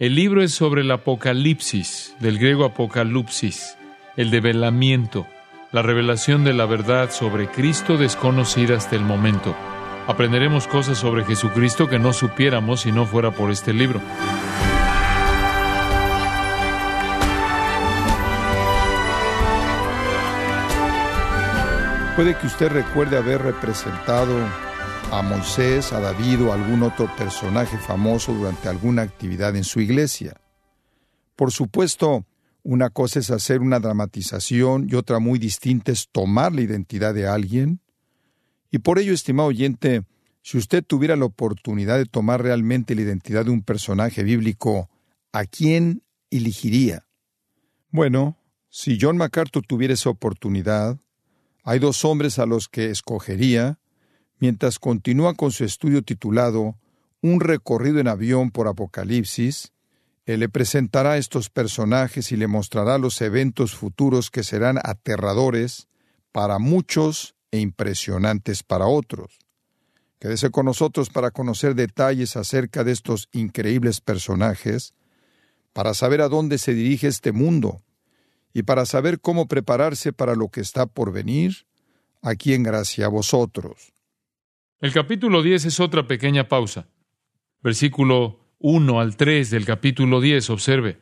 El libro es sobre el apocalipsis, del griego apocalipsis, el develamiento, la revelación de la verdad sobre Cristo desconocida hasta el momento. Aprenderemos cosas sobre Jesucristo que no supiéramos si no fuera por este libro. Puede que usted recuerde haber representado a Moisés, a David o a algún otro personaje famoso durante alguna actividad en su iglesia. Por supuesto, una cosa es hacer una dramatización y otra muy distinta es tomar la identidad de alguien. Y por ello, estimado oyente, si usted tuviera la oportunidad de tomar realmente la identidad de un personaje bíblico, ¿a quién elegiría? Bueno, si John MacArthur tuviera esa oportunidad, hay dos hombres a los que escogería, mientras continúa con su estudio titulado Un recorrido en avión por Apocalipsis, él le presentará estos personajes y le mostrará los eventos futuros que serán aterradores para muchos e impresionantes para otros. Quédese con nosotros para conocer detalles acerca de estos increíbles personajes, para saber a dónde se dirige este mundo y para saber cómo prepararse para lo que está por venir, aquí en gracia a vosotros. El capítulo 10 es otra pequeña pausa. Versículo 1 al 3 del capítulo 10, observe.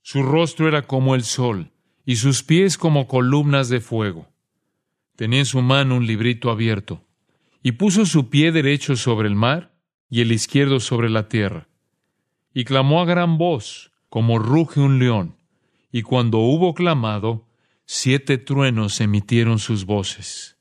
Su rostro era como el sol y sus pies como columnas de fuego. Tenía en su mano un librito abierto y puso su pie derecho sobre el mar y el izquierdo sobre la tierra. Y clamó a gran voz, como ruge un león, y cuando hubo clamado, siete truenos emitieron sus voces.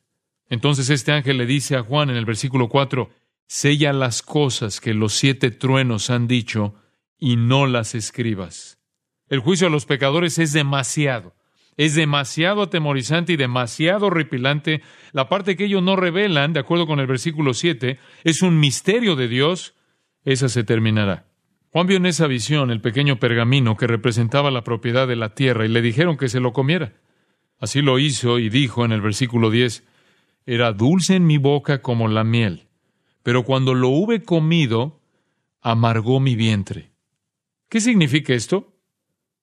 Entonces este ángel le dice a Juan en el versículo 4, sella las cosas que los siete truenos han dicho y no las escribas. El juicio a los pecadores es demasiado, es demasiado atemorizante y demasiado horripilante. La parte que ellos no revelan, de acuerdo con el versículo 7, es un misterio de Dios, esa se terminará. Juan vio en esa visión el pequeño pergamino que representaba la propiedad de la tierra y le dijeron que se lo comiera. Así lo hizo y dijo en el versículo 10, era dulce en mi boca como la miel, pero cuando lo hube comido, amargó mi vientre. ¿Qué significa esto?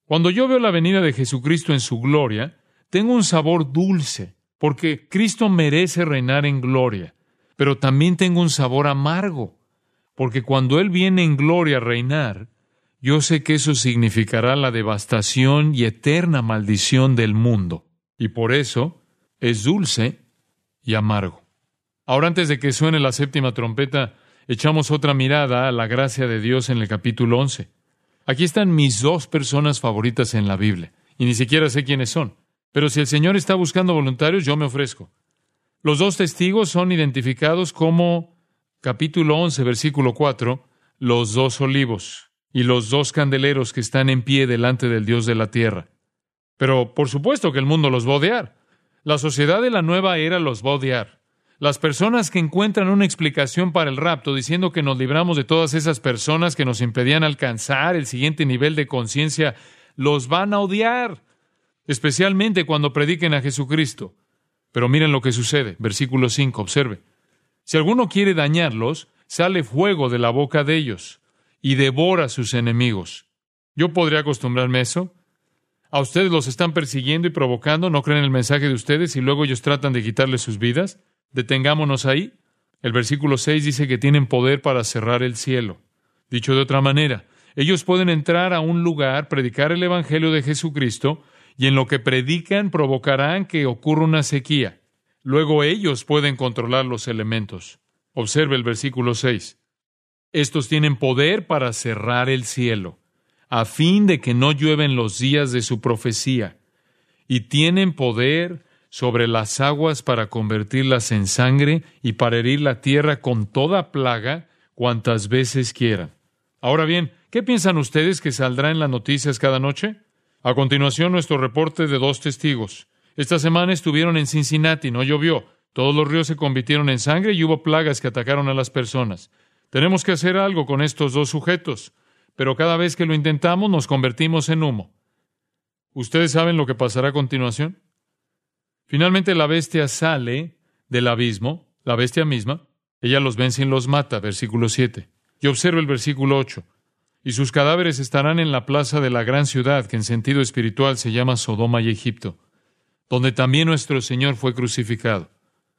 Cuando yo veo la venida de Jesucristo en su gloria, tengo un sabor dulce, porque Cristo merece reinar en gloria, pero también tengo un sabor amargo, porque cuando Él viene en gloria a reinar, yo sé que eso significará la devastación y eterna maldición del mundo, y por eso es dulce y amargo. Ahora antes de que suene la séptima trompeta, echamos otra mirada a la gracia de Dios en el capítulo 11. Aquí están mis dos personas favoritas en la Biblia, y ni siquiera sé quiénes son. Pero si el Señor está buscando voluntarios, yo me ofrezco. Los dos testigos son identificados como capítulo 11, versículo 4, los dos olivos y los dos candeleros que están en pie delante del Dios de la tierra. Pero por supuesto que el mundo los va a odiar. La sociedad de la nueva era los va a odiar. Las personas que encuentran una explicación para el rapto diciendo que nos libramos de todas esas personas que nos impedían alcanzar el siguiente nivel de conciencia, los van a odiar, especialmente cuando prediquen a Jesucristo. Pero miren lo que sucede. Versículo 5, observe. Si alguno quiere dañarlos, sale fuego de la boca de ellos y devora a sus enemigos. ¿Yo podría acostumbrarme a eso? A ustedes los están persiguiendo y provocando, no creen el mensaje de ustedes y luego ellos tratan de quitarles sus vidas. Detengámonos ahí. El versículo 6 dice que tienen poder para cerrar el cielo. Dicho de otra manera, ellos pueden entrar a un lugar, predicar el Evangelio de Jesucristo, y en lo que predican provocarán que ocurra una sequía. Luego ellos pueden controlar los elementos. Observe el versículo 6. Estos tienen poder para cerrar el cielo a fin de que no llueven los días de su profecía, y tienen poder sobre las aguas para convertirlas en sangre y para herir la tierra con toda plaga cuantas veces quieran. Ahora bien, ¿qué piensan ustedes que saldrá en las noticias cada noche? A continuación, nuestro reporte de dos testigos. Esta semana estuvieron en Cincinnati, no llovió. Todos los ríos se convirtieron en sangre y hubo plagas que atacaron a las personas. Tenemos que hacer algo con estos dos sujetos pero cada vez que lo intentamos nos convertimos en humo. ¿Ustedes saben lo que pasará a continuación? Finalmente la bestia sale del abismo, la bestia misma, ella los vence y los mata, versículo 7. Y observa el versículo 8. y sus cadáveres estarán en la plaza de la gran ciudad, que en sentido espiritual se llama Sodoma y Egipto, donde también nuestro Señor fue crucificado.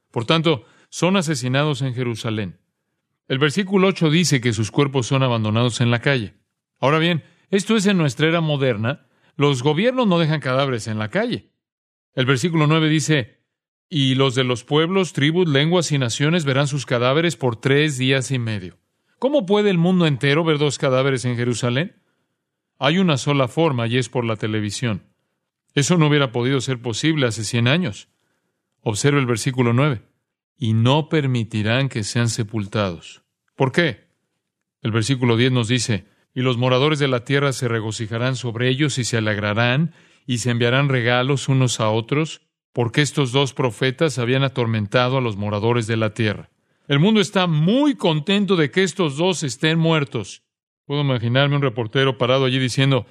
Por tanto, son asesinados en Jerusalén. El versículo 8 dice que sus cuerpos son abandonados en la calle. Ahora bien, esto es en nuestra era moderna. Los gobiernos no dejan cadáveres en la calle. El versículo 9 dice, y los de los pueblos, tribus, lenguas y naciones verán sus cadáveres por tres días y medio. ¿Cómo puede el mundo entero ver dos cadáveres en Jerusalén? Hay una sola forma y es por la televisión. Eso no hubiera podido ser posible hace cien años. Observe el versículo 9. Y no permitirán que sean sepultados. ¿Por qué? El versículo 10 nos dice, y los moradores de la tierra se regocijarán sobre ellos y se alegrarán y se enviarán regalos unos a otros, porque estos dos profetas habían atormentado a los moradores de la tierra. El mundo está muy contento de que estos dos estén muertos. Puedo imaginarme un reportero parado allí diciendo,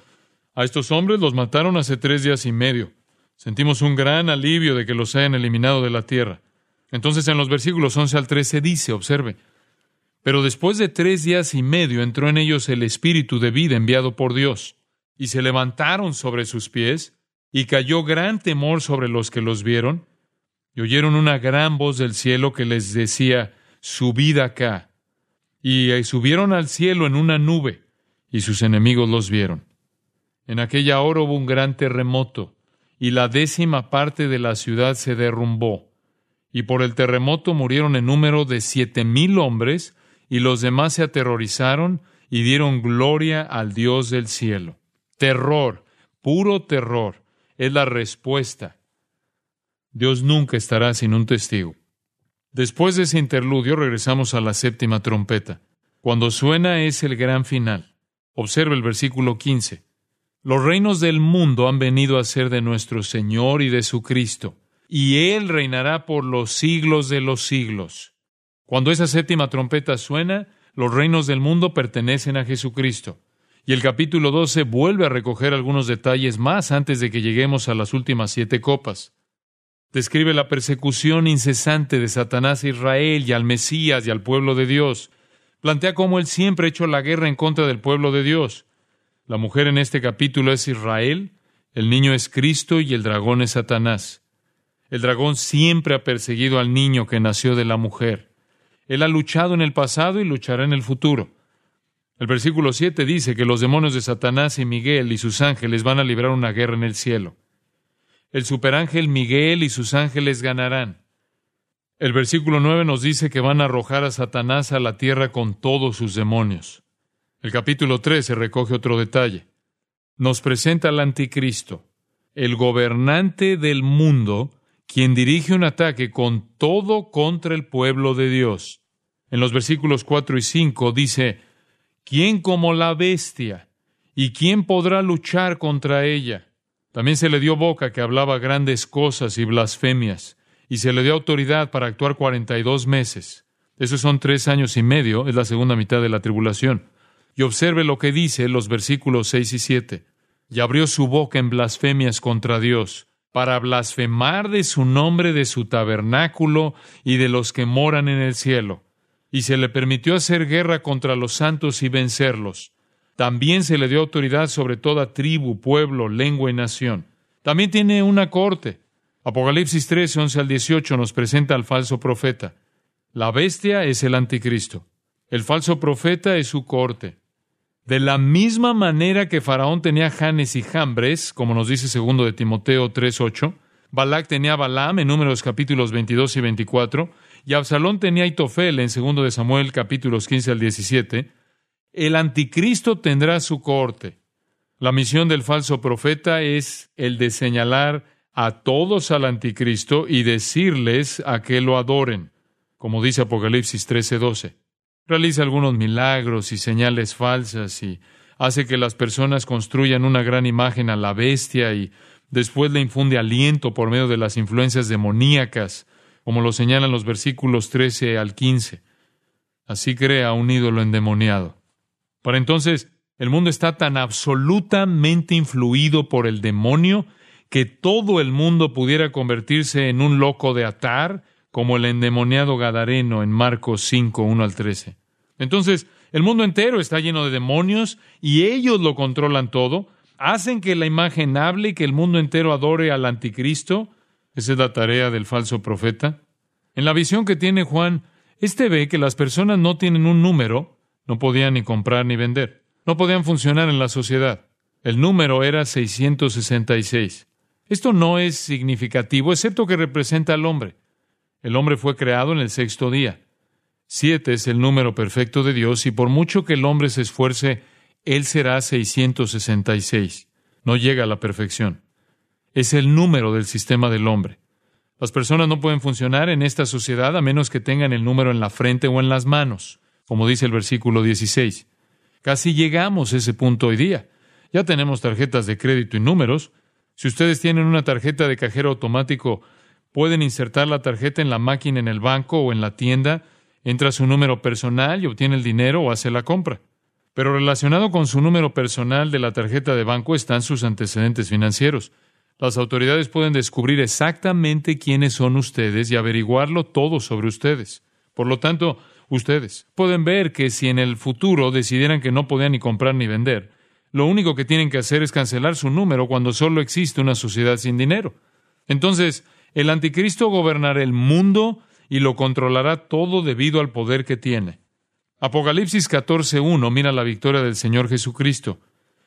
a estos hombres los mataron hace tres días y medio. Sentimos un gran alivio de que los hayan eliminado de la tierra. Entonces en los versículos 11 al 13 dice, observe, pero después de tres días y medio entró en ellos el espíritu de vida enviado por Dios, y se levantaron sobre sus pies, y cayó gran temor sobre los que los vieron, y oyeron una gran voz del cielo que les decía, subid acá. Y subieron al cielo en una nube, y sus enemigos los vieron. En aquella hora hubo un gran terremoto, y la décima parte de la ciudad se derrumbó. Y por el terremoto murieron en número de siete mil hombres, y los demás se aterrorizaron y dieron gloria al Dios del cielo. Terror, puro terror, es la respuesta. Dios nunca estará sin un testigo. Después de ese interludio regresamos a la séptima trompeta. Cuando suena es el gran final. Observe el versículo 15. Los reinos del mundo han venido a ser de nuestro Señor y de su Cristo, y Él reinará por los siglos de los siglos. Cuando esa séptima trompeta suena, los reinos del mundo pertenecen a Jesucristo. Y el capítulo 12 vuelve a recoger algunos detalles más antes de que lleguemos a las últimas siete copas describe la persecución incesante de Satanás a Israel y al Mesías y al pueblo de Dios. Plantea cómo él siempre ha hecho la guerra en contra del pueblo de Dios. La mujer en este capítulo es Israel, el niño es Cristo y el dragón es Satanás. El dragón siempre ha perseguido al niño que nació de la mujer. Él ha luchado en el pasado y luchará en el futuro. El versículo 7 dice que los demonios de Satanás y Miguel y sus ángeles van a librar una guerra en el cielo. El superángel Miguel y sus ángeles ganarán. El versículo 9 nos dice que van a arrojar a Satanás a la tierra con todos sus demonios. El capítulo 13 recoge otro detalle. Nos presenta al anticristo, el gobernante del mundo, quien dirige un ataque con todo contra el pueblo de Dios. En los versículos 4 y 5 dice, ¿quién como la bestia? ¿Y quién podrá luchar contra ella? También se le dio boca que hablaba grandes cosas y blasfemias, y se le dio autoridad para actuar cuarenta y dos meses. Esos son tres años y medio, es la segunda mitad de la tribulación. Y observe lo que dice los versículos seis y siete. Y abrió su boca en blasfemias contra Dios, para blasfemar de su nombre, de su tabernáculo y de los que moran en el cielo. Y se le permitió hacer guerra contra los santos y vencerlos también se le dio autoridad sobre toda tribu, pueblo, lengua y nación. También tiene una corte. Apocalipsis 13, 11 al 18 nos presenta al falso profeta. La bestia es el anticristo. El falso profeta es su corte. De la misma manera que Faraón tenía Janes y Jambres, como nos dice segundo de Timoteo 3.8, Balac tenía Balaam en números capítulos 22 y 24, y Absalón tenía Itofel en segundo de Samuel capítulos 15 al 17, el anticristo tendrá su corte. La misión del falso profeta es el de señalar a todos al anticristo y decirles a que lo adoren, como dice Apocalipsis 13:12. Realiza algunos milagros y señales falsas y hace que las personas construyan una gran imagen a la bestia y después le infunde aliento por medio de las influencias demoníacas, como lo señalan los versículos 13 al 15. Así crea un ídolo endemoniado. Para entonces, el mundo está tan absolutamente influido por el demonio que todo el mundo pudiera convertirse en un loco de atar, como el endemoniado Gadareno en Marcos 5, 1 al 13. Entonces, El mundo entero está lleno de demonios y ellos lo controlan todo. Hacen que la imagen hable y que el mundo entero adore al anticristo. Esa es la tarea del falso profeta. En la visión que tiene Juan, este ve que las personas no tienen un número, no podían ni comprar ni vender, no podían funcionar en la sociedad. El número era 666. Esto no es significativo, excepto que representa al hombre. El hombre fue creado en el sexto día. Siete es el número perfecto de Dios y por mucho que el hombre se esfuerce, él será 666. No llega a la perfección. Es el número del sistema del hombre. Las personas no pueden funcionar en esta sociedad a menos que tengan el número en la frente o en las manos, como dice el versículo 16. Casi llegamos a ese punto hoy día. Ya tenemos tarjetas de crédito y números. Si ustedes tienen una tarjeta de cajero automático, pueden insertar la tarjeta en la máquina en el banco o en la tienda, entra su número personal y obtiene el dinero o hace la compra. Pero relacionado con su número personal de la tarjeta de banco están sus antecedentes financieros. Las autoridades pueden descubrir exactamente quiénes son ustedes y averiguarlo todo sobre ustedes. Por lo tanto, ustedes pueden ver que si en el futuro decidieran que no podían ni comprar ni vender, lo único que tienen que hacer es cancelar su número cuando solo existe una sociedad sin dinero. Entonces, el anticristo gobernará el mundo y lo controlará todo debido al poder que tiene. Apocalipsis 14.1 mira la victoria del Señor Jesucristo.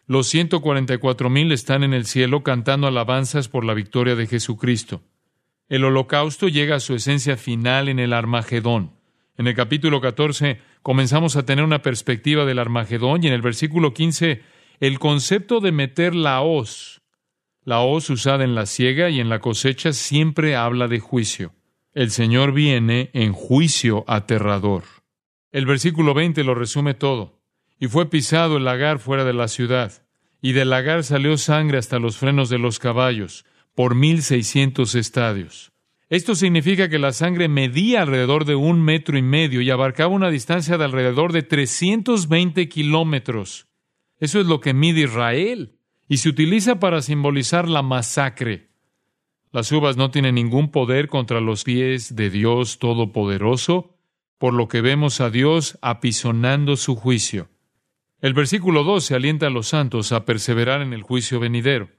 Los 144 mil están en el cielo cantando alabanzas por la victoria de Jesucristo. El holocausto llega a su esencia final en el Armagedón. En el capítulo 14 comenzamos a tener una perspectiva del Armagedón y en el versículo 15 el concepto de meter la hoz, la hoz usada en la siega y en la cosecha siempre habla de juicio. El Señor viene en juicio aterrador. El versículo 20 lo resume todo y fue pisado el lagar fuera de la ciudad, y del lagar salió sangre hasta los frenos de los caballos, por mil seiscientos estadios. Esto significa que la sangre medía alrededor de un metro y medio y abarcaba una distancia de alrededor de 320 kilómetros. Eso es lo que mide Israel, y se utiliza para simbolizar la masacre. Las uvas no tienen ningún poder contra los pies de Dios Todopoderoso, por lo que vemos a Dios apisonando su juicio. El versículo 12 alienta a los santos a perseverar en el juicio venidero.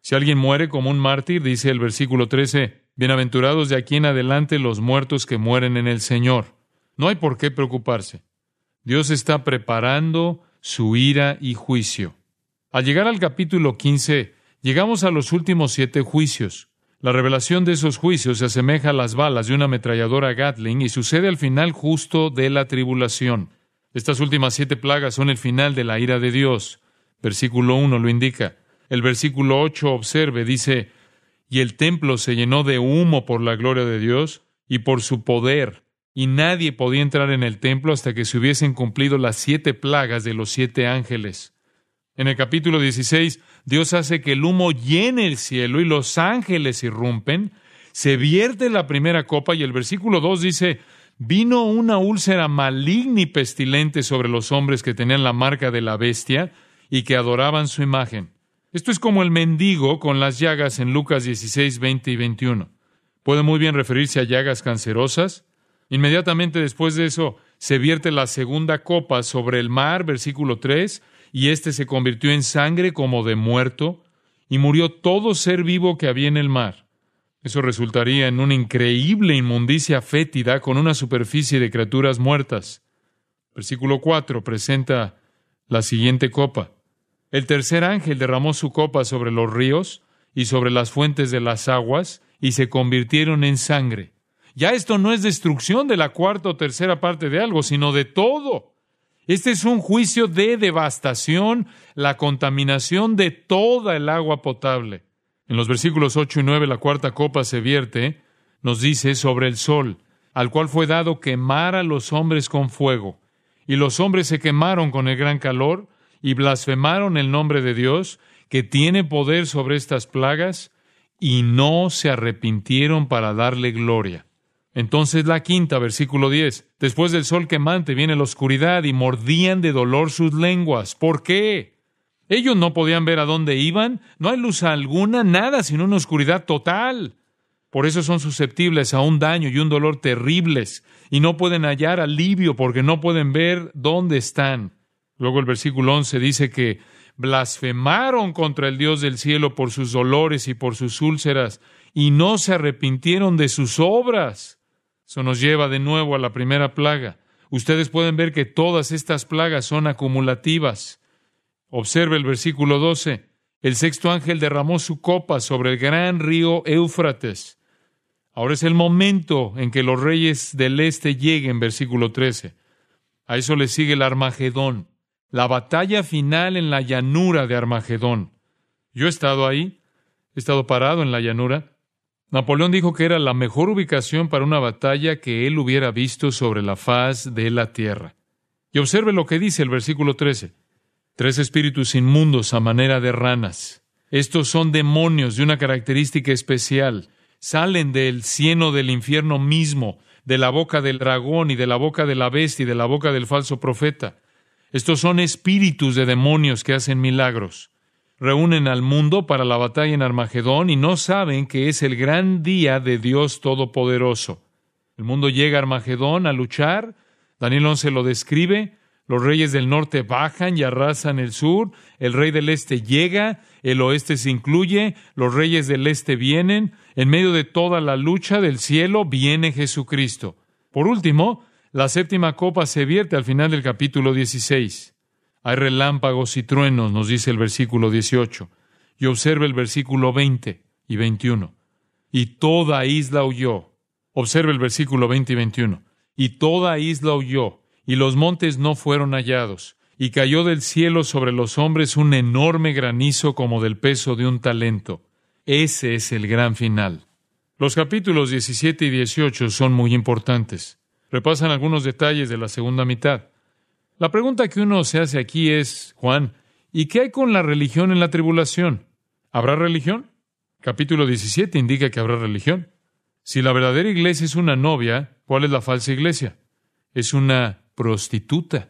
Si alguien muere como un mártir, dice el versículo 13, bienaventurados de aquí en adelante los muertos que mueren en el Señor. No hay por qué preocuparse. Dios está preparando su ira y juicio. Al llegar al capítulo 15, llegamos a los últimos siete juicios. La revelación de esos juicios se asemeja a las balas de una ametralladora Gatling y sucede al final justo de la tribulación. Estas últimas siete plagas son el final de la ira de Dios. Versículo 1 lo indica. El versículo 8 observe, dice, y el templo se llenó de humo por la gloria de Dios y por su poder, y nadie podía entrar en el templo hasta que se hubiesen cumplido las siete plagas de los siete ángeles. En el capítulo 16, Dios hace que el humo llene el cielo y los ángeles irrumpen, se vierte la primera copa y el versículo 2 dice, vino una úlcera maligna y pestilente sobre los hombres que tenían la marca de la bestia y que adoraban su imagen. Esto es como el mendigo con las llagas en Lucas 16, 20 y 21. Puede muy bien referirse a llagas cancerosas. Inmediatamente después de eso se vierte la segunda copa sobre el mar, versículo 3, y éste se convirtió en sangre como de muerto, y murió todo ser vivo que había en el mar. Eso resultaría en una increíble inmundicia fétida con una superficie de criaturas muertas. Versículo 4 presenta la siguiente copa. El tercer ángel derramó su copa sobre los ríos y sobre las fuentes de las aguas y se convirtieron en sangre. Ya esto no es destrucción de la cuarta o tercera parte de algo, sino de todo. Este es un juicio de devastación, la contaminación de toda el agua potable. En los versículos 8 y 9 la cuarta copa se vierte, nos dice sobre el sol, al cual fue dado quemar a los hombres con fuego. Y los hombres se quemaron con el gran calor y blasfemaron el nombre de Dios, que tiene poder sobre estas plagas, y no se arrepintieron para darle gloria. Entonces la quinta, versículo 10, después del sol quemante viene la oscuridad y mordían de dolor sus lenguas. ¿Por qué? Ellos no podían ver a dónde iban, no hay luz alguna, nada sino una oscuridad total. Por eso son susceptibles a un daño y un dolor terribles y no pueden hallar alivio porque no pueden ver dónde están. Luego el versículo 11 dice que blasfemaron contra el Dios del cielo por sus dolores y por sus úlceras y no se arrepintieron de sus obras. Eso nos lleva de nuevo a la primera plaga. Ustedes pueden ver que todas estas plagas son acumulativas. Observe el versículo 12. El sexto ángel derramó su copa sobre el gran río Éufrates. Ahora es el momento en que los reyes del este lleguen, versículo 13. A eso le sigue el Armagedón, la batalla final en la llanura de Armagedón. Yo he estado ahí, he estado parado en la llanura. Napoleón dijo que era la mejor ubicación para una batalla que él hubiera visto sobre la faz de la tierra. Y observe lo que dice el versículo 13. Tres espíritus inmundos a manera de ranas. Estos son demonios de una característica especial salen del cieno del infierno mismo, de la boca del dragón y de la boca de la bestia y de la boca del falso profeta. Estos son espíritus de demonios que hacen milagros. Reúnen al mundo para la batalla en Armagedón y no saben que es el gran día de Dios Todopoderoso. El mundo llega a Armagedón a luchar. Daniel 11 lo describe. Los reyes del norte bajan y arrasan el sur, el rey del este llega, el oeste se incluye, los reyes del este vienen, en medio de toda la lucha del cielo viene Jesucristo. Por último, la séptima copa se vierte al final del capítulo 16. Hay relámpagos y truenos, nos dice el versículo 18, y observe el versículo 20 y 21. Y toda isla huyó. Observe el versículo 20 y 21. Y toda isla huyó y los montes no fueron hallados, y cayó del cielo sobre los hombres un enorme granizo como del peso de un talento. Ese es el gran final. Los capítulos 17 y 18 son muy importantes. Repasan algunos detalles de la segunda mitad. La pregunta que uno se hace aquí es, Juan, ¿y qué hay con la religión en la tribulación? ¿Habrá religión? Capítulo 17 indica que habrá religión. Si la verdadera iglesia es una novia, ¿cuál es la falsa iglesia? Es una prostituta.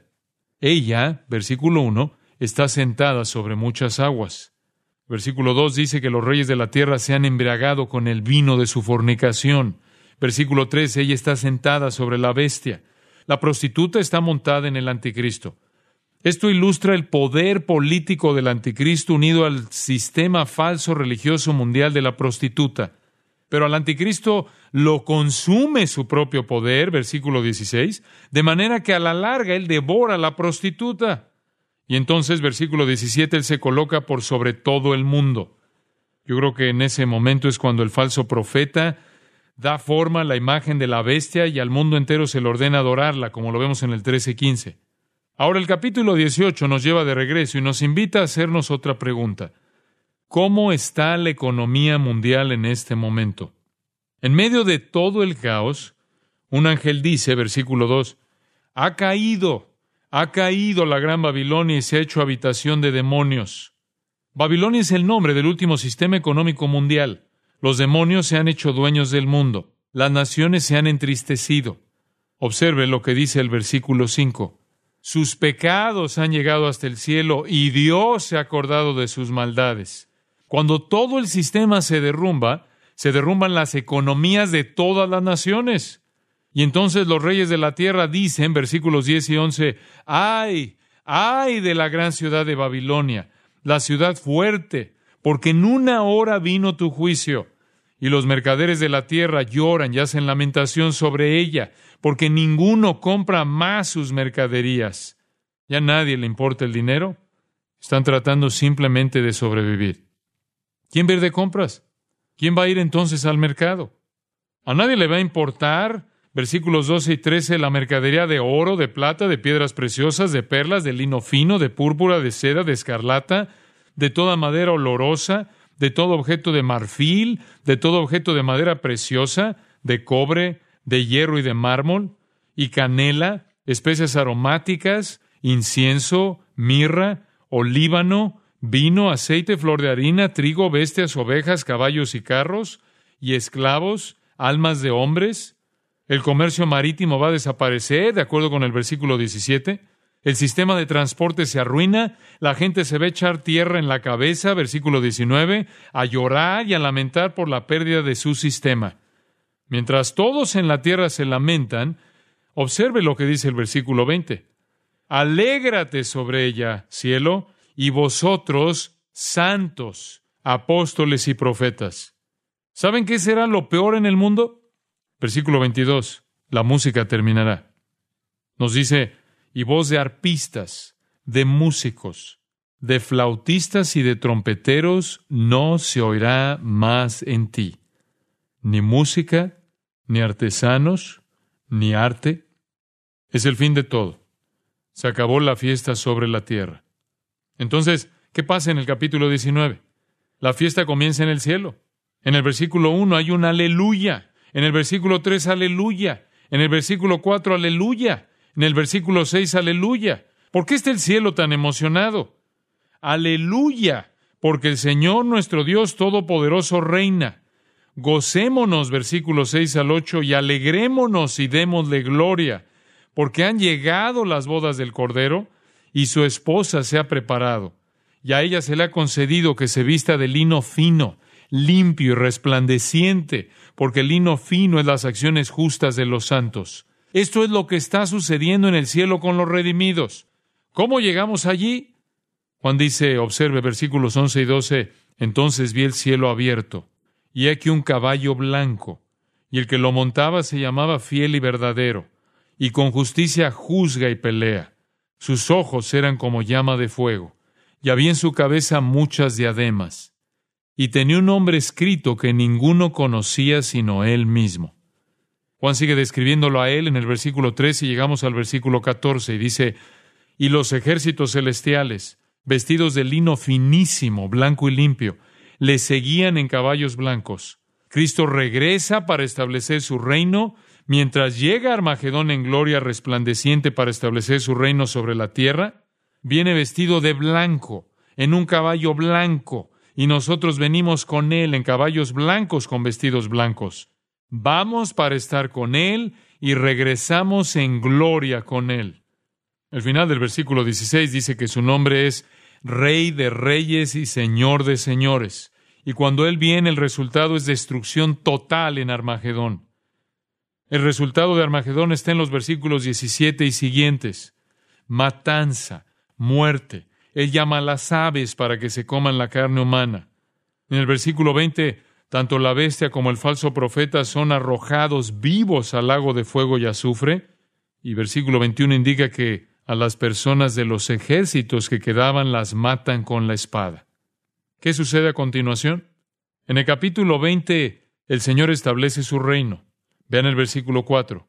Ella, versículo 1, está sentada sobre muchas aguas. Versículo 2 dice que los reyes de la tierra se han embriagado con el vino de su fornicación. Versículo 3, ella está sentada sobre la bestia. La prostituta está montada en el anticristo. Esto ilustra el poder político del anticristo unido al sistema falso religioso mundial de la prostituta. Pero al anticristo lo consume su propio poder, versículo 16, de manera que a la larga él devora a la prostituta. Y entonces, versículo 17, él se coloca por sobre todo el mundo. Yo creo que en ese momento es cuando el falso profeta da forma a la imagen de la bestia y al mundo entero se le ordena adorarla, como lo vemos en el 13:15. Ahora el capítulo 18 nos lleva de regreso y nos invita a hacernos otra pregunta. ¿Cómo está la economía mundial en este momento? En medio de todo el caos, un ángel dice, versículo 2, ha caído, ha caído la gran Babilonia y se ha hecho habitación de demonios. Babilonia es el nombre del último sistema económico mundial. Los demonios se han hecho dueños del mundo. Las naciones se han entristecido. Observe lo que dice el versículo 5. Sus pecados han llegado hasta el cielo y Dios se ha acordado de sus maldades. Cuando todo el sistema se derrumba, se derrumban las economías de todas las naciones. Y entonces los reyes de la tierra dicen, versículos 10 y 11, ay, ay de la gran ciudad de Babilonia, la ciudad fuerte, porque en una hora vino tu juicio. Y los mercaderes de la tierra lloran y hacen lamentación sobre ella, porque ninguno compra más sus mercaderías. Ya nadie le importa el dinero. Están tratando simplemente de sobrevivir. ¿Quién va a ir de compras? ¿Quién va a ir entonces al mercado? A nadie le va a importar, versículos 12 y 13, la mercadería de oro, de plata, de piedras preciosas, de perlas, de lino fino, de púrpura, de seda, de escarlata, de toda madera olorosa, de todo objeto de marfil, de todo objeto de madera preciosa, de cobre, de hierro y de mármol, y canela, especias aromáticas, incienso, mirra, olíbano, vino, aceite, flor de harina, trigo, bestias, ovejas, caballos y carros, y esclavos, almas de hombres. El comercio marítimo va a desaparecer, de acuerdo con el versículo 17. El sistema de transporte se arruina, la gente se ve echar tierra en la cabeza, versículo 19, a llorar y a lamentar por la pérdida de su sistema. Mientras todos en la tierra se lamentan, observe lo que dice el versículo 20. Alégrate sobre ella, cielo, y vosotros, santos, apóstoles y profetas. ¿Saben qué será lo peor en el mundo? Versículo 22. La música terminará. Nos dice, y voz de arpistas, de músicos, de flautistas y de trompeteros no se oirá más en ti. Ni música, ni artesanos, ni arte. Es el fin de todo. Se acabó la fiesta sobre la tierra. Entonces, ¿qué pasa en el capítulo 19? La fiesta comienza en el cielo. En el versículo 1 hay un aleluya. En el versículo 3, aleluya. En el versículo 4, aleluya. En el versículo 6, aleluya. ¿Por qué está el cielo tan emocionado? Aleluya, porque el Señor nuestro Dios Todopoderoso reina. Gocémonos, versículos 6 al 8, y alegrémonos y démosle gloria, porque han llegado las bodas del Cordero, y su esposa se ha preparado, y a ella se le ha concedido que se vista de lino fino, limpio y resplandeciente, porque el lino fino es las acciones justas de los santos. Esto es lo que está sucediendo en el cielo con los redimidos. ¿Cómo llegamos allí? Juan dice, observe versículos 11 y 12, entonces vi el cielo abierto, y aquí un caballo blanco, y el que lo montaba se llamaba fiel y verdadero, y con justicia juzga y pelea. Sus ojos eran como llama de fuego, y había en su cabeza muchas diademas, y tenía un nombre escrito que ninguno conocía sino él mismo. Juan sigue describiéndolo a él en el versículo 13 y llegamos al versículo 14 y dice, y los ejércitos celestiales, vestidos de lino finísimo, blanco y limpio, le seguían en caballos blancos. Cristo regresa para establecer su reino, mientras llega Armagedón en gloria resplandeciente para establecer su reino sobre la tierra, viene vestido de blanco, en un caballo blanco, y nosotros venimos con él en caballos blancos con vestidos blancos. Vamos para estar con Él y regresamos en gloria con Él. El final del versículo 16 dice que su nombre es Rey de Reyes y Señor de Señores. Y cuando Él viene, el resultado es destrucción total en Armagedón. El resultado de Armagedón está en los versículos 17 y siguientes. Matanza, muerte. Él llama a las aves para que se coman la carne humana. En el versículo 20 tanto la bestia como el falso profeta son arrojados vivos al lago de fuego y azufre. Y versículo 21 indica que a las personas de los ejércitos que quedaban las matan con la espada. ¿Qué sucede a continuación? En el capítulo 20 el Señor establece su reino. Vean el versículo 4.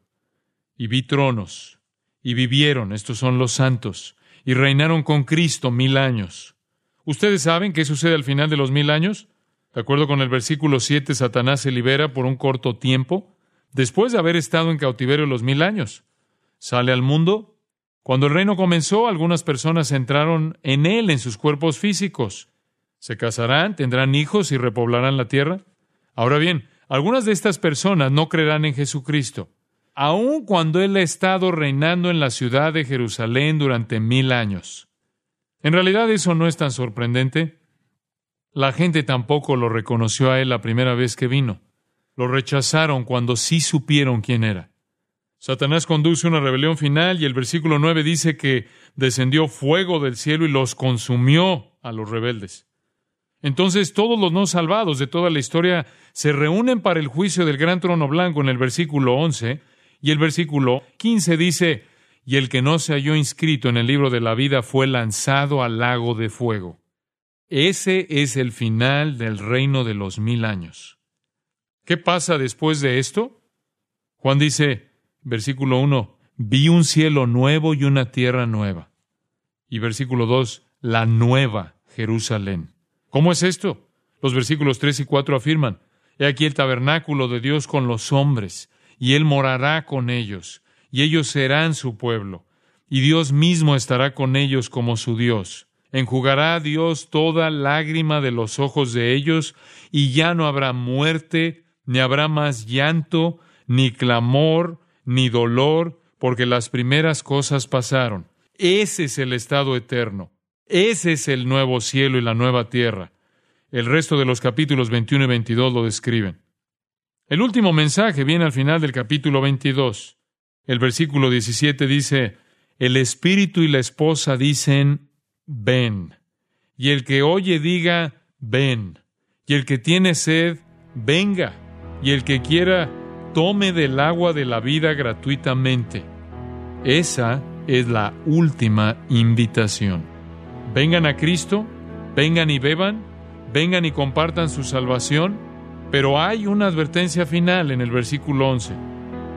Y vi tronos, y vivieron, estos son los santos, y reinaron con Cristo mil años. ¿Ustedes saben qué sucede al final de los mil años? De acuerdo con el versículo 7, Satanás se libera por un corto tiempo, después de haber estado en cautiverio los mil años. Sale al mundo. Cuando el reino comenzó, algunas personas entraron en él, en sus cuerpos físicos. Se casarán, tendrán hijos y repoblarán la tierra. Ahora bien, algunas de estas personas no creerán en Jesucristo, aun cuando Él ha estado reinando en la ciudad de Jerusalén durante mil años. En realidad eso no es tan sorprendente. La gente tampoco lo reconoció a él la primera vez que vino. Lo rechazaron cuando sí supieron quién era. Satanás conduce una rebelión final y el versículo 9 dice que descendió fuego del cielo y los consumió a los rebeldes. Entonces todos los no salvados de toda la historia se reúnen para el juicio del gran trono blanco en el versículo 11 y el versículo 15 dice, y el que no se halló inscrito en el libro de la vida fue lanzado al lago de fuego. Ese es el final del reino de los mil años. ¿Qué pasa después de esto? Juan dice, versículo 1, vi un cielo nuevo y una tierra nueva. Y versículo 2, la nueva Jerusalén. ¿Cómo es esto? Los versículos 3 y 4 afirman, He aquí el tabernáculo de Dios con los hombres, y Él morará con ellos, y ellos serán su pueblo, y Dios mismo estará con ellos como su Dios Enjugará Dios toda lágrima de los ojos de ellos, y ya no habrá muerte, ni habrá más llanto, ni clamor, ni dolor, porque las primeras cosas pasaron. Ese es el estado eterno. Ese es el nuevo cielo y la nueva tierra. El resto de los capítulos 21 y 22 lo describen. El último mensaje viene al final del capítulo 22. El versículo 17 dice, el espíritu y la esposa dicen, ven. Y el que oye diga, ven. Y el que tiene sed, venga. Y el que quiera, tome del agua de la vida gratuitamente. Esa es la última invitación. Vengan a Cristo, vengan y beban, vengan y compartan su salvación pero hay una advertencia final en el versículo 11.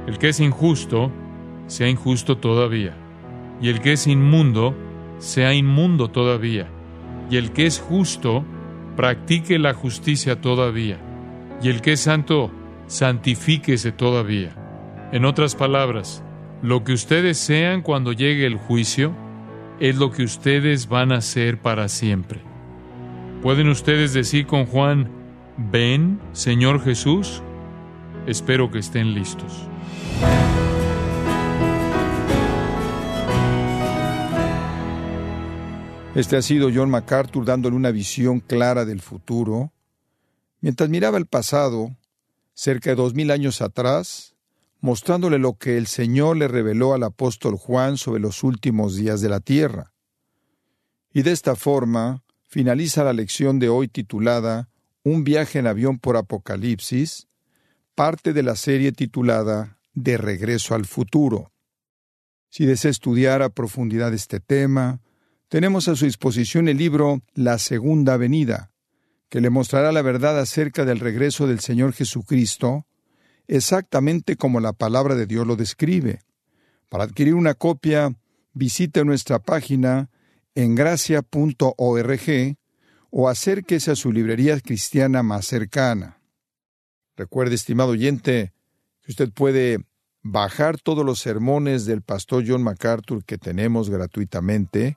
El que es injusto, sea injusto todavía. Y el que es inmundo, sea inmundo todavía. Y el que es justo, practique la justicia todavía. Y el que es santo, santifíquese todavía. En otras palabras, lo que ustedes sean cuando llegue el juicio es lo que ustedes van a ser para siempre. ¿Pueden ustedes decir con Juan, Ven, Señor Jesús. Espero que estén listos. Este ha sido John MacArthur dándole una visión clara del futuro. Mientras miraba el pasado, cerca de dos mil años atrás, mostrándole lo que el Señor le reveló al apóstol Juan sobre los últimos días de la tierra. Y de esta forma finaliza la lección de hoy titulada un viaje en avión por Apocalipsis, parte de la serie titulada De regreso al futuro. Si desea estudiar a profundidad este tema, tenemos a su disposición el libro La Segunda Venida, que le mostrará la verdad acerca del regreso del Señor Jesucristo, exactamente como la palabra de Dios lo describe. Para adquirir una copia, visite nuestra página en gracia.org o acérquese a su librería cristiana más cercana. Recuerde, estimado oyente, que usted puede bajar todos los sermones del pastor John MacArthur que tenemos gratuitamente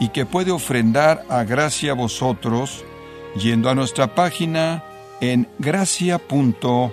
y que puede ofrendar a gracia a vosotros yendo a nuestra página en gracia.org.